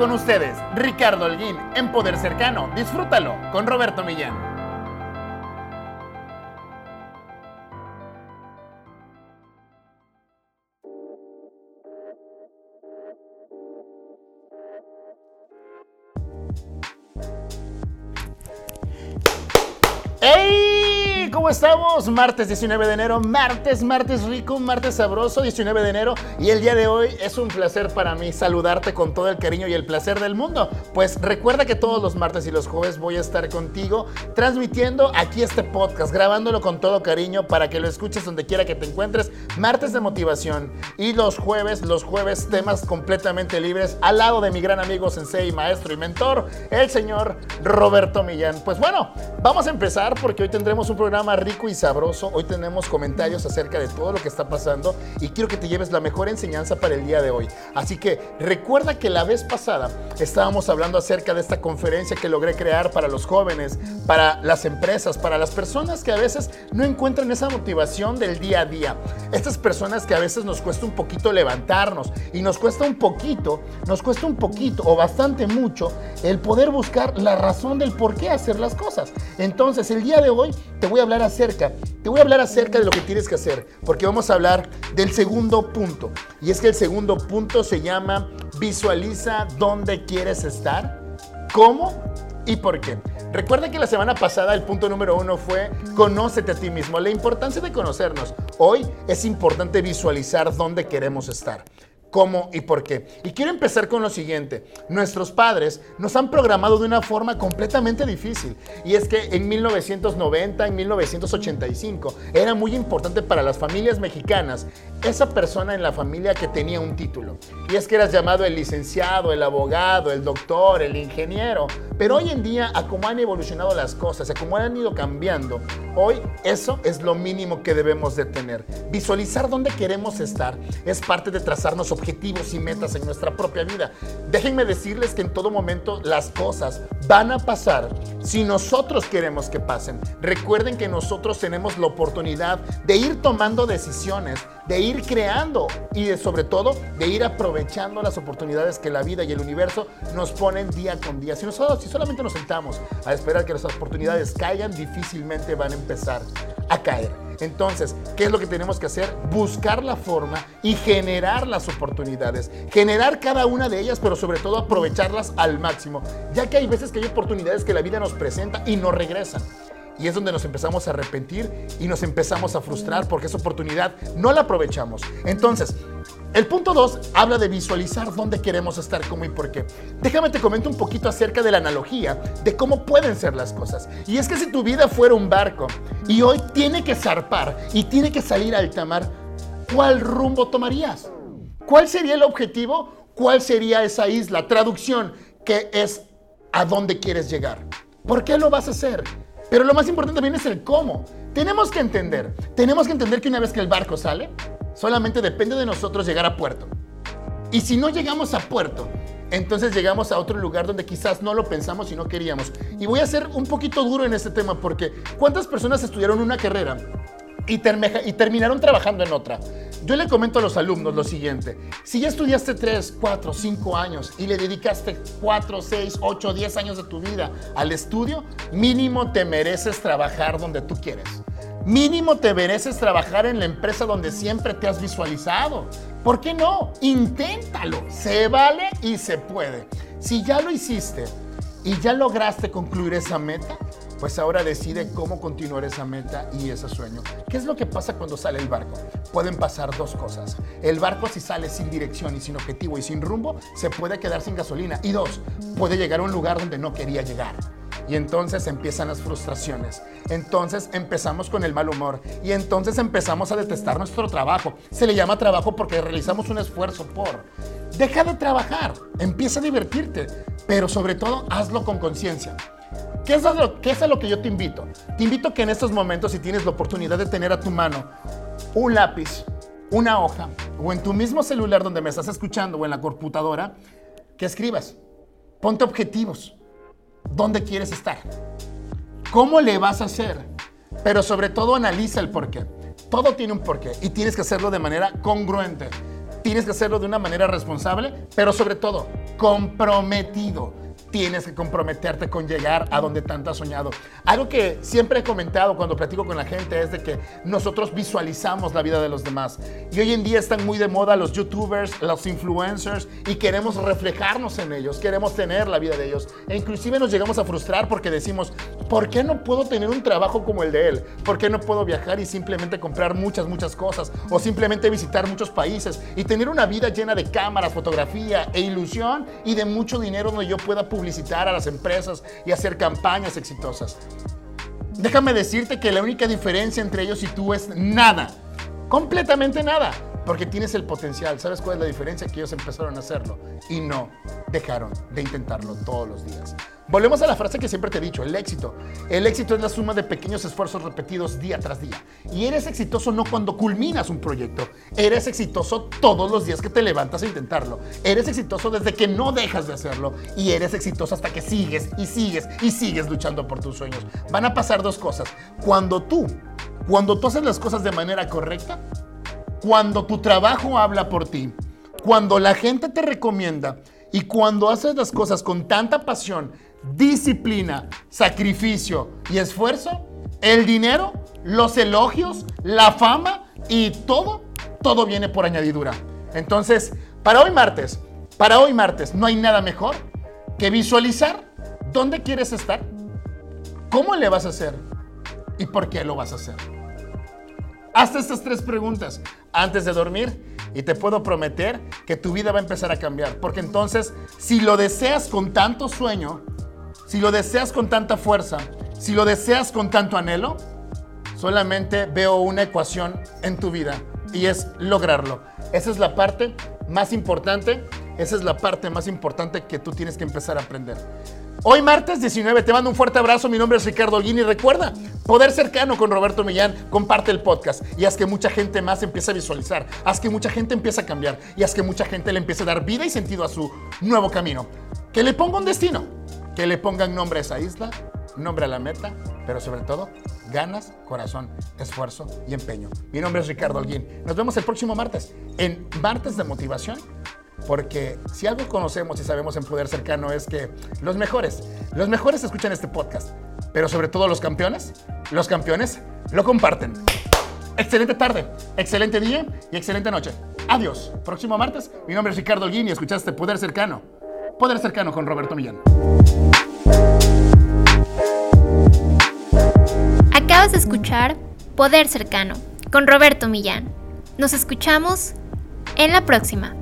con ustedes, Ricardo Holguín, en Poder Cercano. Disfrútalo con Roberto Millán. ¿Cómo estamos? Martes 19 de enero, martes, martes rico, martes sabroso, 19 de enero. Y el día de hoy es un placer para mí saludarte con todo el cariño y el placer del mundo. Pues recuerda que todos los martes y los jueves voy a estar contigo transmitiendo aquí este podcast, grabándolo con todo cariño para que lo escuches donde quiera que te encuentres. Martes de motivación y los jueves, los jueves temas completamente libres al lado de mi gran amigo, sensei, maestro y mentor, el señor Roberto Millán. Pues bueno, vamos a empezar porque hoy tendremos un programa más rico y sabroso. Hoy tenemos comentarios acerca de todo lo que está pasando y quiero que te lleves la mejor enseñanza para el día de hoy. Así que recuerda que la vez pasada estábamos hablando acerca de esta conferencia que logré crear para los jóvenes, para las empresas, para las personas que a veces no encuentran esa motivación del día a día. Estas personas que a veces nos cuesta un poquito levantarnos y nos cuesta un poquito, nos cuesta un poquito o bastante mucho el poder buscar la razón del por qué hacer las cosas. Entonces, el día de hoy te voy a hablar acerca, te voy a hablar acerca de lo que tienes que hacer, porque vamos a hablar del segundo punto. Y es que el segundo punto se llama visualiza dónde quieres estar, cómo y por qué. Recuerda que la semana pasada el punto número uno fue conócete a ti mismo, la importancia de conocernos. Hoy es importante visualizar dónde queremos estar cómo y por qué. Y quiero empezar con lo siguiente. Nuestros padres nos han programado de una forma completamente difícil. Y es que en 1990, en 1985, era muy importante para las familias mexicanas esa persona en la familia que tenía un título. Y es que eras llamado el licenciado, el abogado, el doctor, el ingeniero. Pero hoy en día, a cómo han evolucionado las cosas, a cómo han ido cambiando, hoy eso es lo mínimo que debemos de tener. Visualizar dónde queremos estar es parte de trazarnos y metas en nuestra propia vida. Déjenme decirles que en todo momento las cosas van a pasar si nosotros queremos que pasen. Recuerden que nosotros tenemos la oportunidad de ir tomando decisiones, de ir creando y de, sobre todo de ir aprovechando las oportunidades que la vida y el universo nos ponen día con día. Si nosotros si solamente nos sentamos a esperar que las oportunidades caigan, difícilmente van a empezar a caer. Entonces, ¿qué es lo que tenemos que hacer? Buscar la forma y generar las oportunidades. Generar cada una de ellas, pero sobre todo aprovecharlas al máximo. Ya que hay veces que hay oportunidades que la vida nos presenta y no regresan. Y es donde nos empezamos a arrepentir y nos empezamos a frustrar porque esa oportunidad no la aprovechamos. Entonces, el punto 2 habla de visualizar dónde queremos estar, cómo y por qué. Déjame te comento un poquito acerca de la analogía de cómo pueden ser las cosas. Y es que si tu vida fuera un barco y hoy tiene que zarpar y tiene que salir al alta mar, ¿cuál rumbo tomarías? ¿Cuál sería el objetivo? ¿Cuál sería esa isla? Traducción, que es a dónde quieres llegar. ¿Por qué lo vas a hacer? Pero lo más importante también es el cómo. Tenemos que entender, tenemos que entender que una vez que el barco sale, solamente depende de nosotros llegar a puerto. Y si no llegamos a puerto, entonces llegamos a otro lugar donde quizás no lo pensamos y no queríamos. Y voy a ser un poquito duro en este tema porque ¿cuántas personas estudiaron una carrera y, terminaron trabajando en otra? Yo le comento a los alumnos lo siguiente. Si ya estudiaste 3, 4, 5 años y le dedicaste 4, 6, 8, 10 años de tu vida al estudio, mínimo te mereces trabajar donde tú quieres. Mínimo te mereces trabajar en la empresa donde siempre te has visualizado. ¿Por qué no? Inténtalo. Se vale y se puede. Si ya lo hiciste y ya lograste concluir esa meta, pues ahora decide cómo continuar esa meta y ese sueño. ¿Qué es lo que pasa cuando sale el barco? Pueden pasar dos cosas. El barco si sale sin dirección y sin objetivo y sin rumbo, se puede quedar sin gasolina. Y dos, puede llegar a un lugar donde no quería llegar. Y entonces empiezan las frustraciones. Entonces empezamos con el mal humor. Y entonces empezamos a detestar nuestro trabajo. Se le llama trabajo porque realizamos un esfuerzo por. Deja de trabajar, empieza a divertirte, pero sobre todo hazlo con conciencia. ¿Qué es, lo, ¿Qué es a lo que yo te invito? Te invito que en estos momentos, si tienes la oportunidad de tener a tu mano un lápiz, una hoja, o en tu mismo celular donde me estás escuchando, o en la computadora, que escribas. Ponte objetivos. ¿Dónde quieres estar? ¿Cómo le vas a hacer? Pero sobre todo analiza el porqué. Todo tiene un porqué y tienes que hacerlo de manera congruente. Tienes que hacerlo de una manera responsable, pero sobre todo, comprometido tienes que comprometerte con llegar a donde tanto has soñado. Algo que siempre he comentado cuando platico con la gente es de que nosotros visualizamos la vida de los demás. Y hoy en día están muy de moda los youtubers, los influencers y queremos reflejarnos en ellos, queremos tener la vida de ellos. E inclusive nos llegamos a frustrar porque decimos, ¿por qué no puedo tener un trabajo como el de él? ¿Por qué no puedo viajar y simplemente comprar muchas, muchas cosas? O simplemente visitar muchos países y tener una vida llena de cámaras, fotografía e ilusión y de mucho dinero donde yo pueda publicitar a las empresas y hacer campañas exitosas. Déjame decirte que la única diferencia entre ellos y tú es nada, completamente nada, porque tienes el potencial. ¿Sabes cuál es la diferencia? Que ellos empezaron a hacerlo y no dejaron de intentarlo todos los días. Volvemos a la frase que siempre te he dicho, el éxito. El éxito es la suma de pequeños esfuerzos repetidos día tras día. Y eres exitoso no cuando culminas un proyecto, eres exitoso todos los días que te levantas a intentarlo. Eres exitoso desde que no dejas de hacerlo y eres exitoso hasta que sigues y sigues y sigues luchando por tus sueños. Van a pasar dos cosas. Cuando tú, cuando tú haces las cosas de manera correcta, cuando tu trabajo habla por ti, cuando la gente te recomienda y cuando haces las cosas con tanta pasión, disciplina, sacrificio y esfuerzo, el dinero, los elogios, la fama y todo, todo viene por añadidura. Entonces, para hoy martes, para hoy martes, no hay nada mejor que visualizar dónde quieres estar, cómo le vas a hacer y por qué lo vas a hacer. Hazte estas tres preguntas antes de dormir y te puedo prometer que tu vida va a empezar a cambiar. Porque entonces, si lo deseas con tanto sueño, si lo deseas con tanta fuerza, si lo deseas con tanto anhelo, solamente veo una ecuación en tu vida y es lograrlo. Esa es la parte más importante, esa es la parte más importante que tú tienes que empezar a aprender. Hoy martes 19 te mando un fuerte abrazo, mi nombre es Ricardo Holguín y recuerda, poder cercano con Roberto Millán, comparte el podcast y haz que mucha gente más empiece a visualizar, haz que mucha gente empiece a cambiar y haz que mucha gente le empiece a dar vida y sentido a su nuevo camino. Que le ponga un destino que le pongan nombre a esa isla, nombre a la meta, pero sobre todo ganas, corazón, esfuerzo y empeño. Mi nombre es Ricardo Alguín. Nos vemos el próximo martes en Martes de Motivación, porque si algo conocemos y sabemos en Poder Cercano es que los mejores, los mejores escuchan este podcast, pero sobre todo los campeones, los campeones lo comparten. Excelente tarde, excelente día y excelente noche. Adiós. Próximo martes, mi nombre es Ricardo Alguín y escuchaste Poder Cercano. Poder Cercano con Roberto Millán. Acabas de escuchar Poder Cercano con Roberto Millán. Nos escuchamos en la próxima.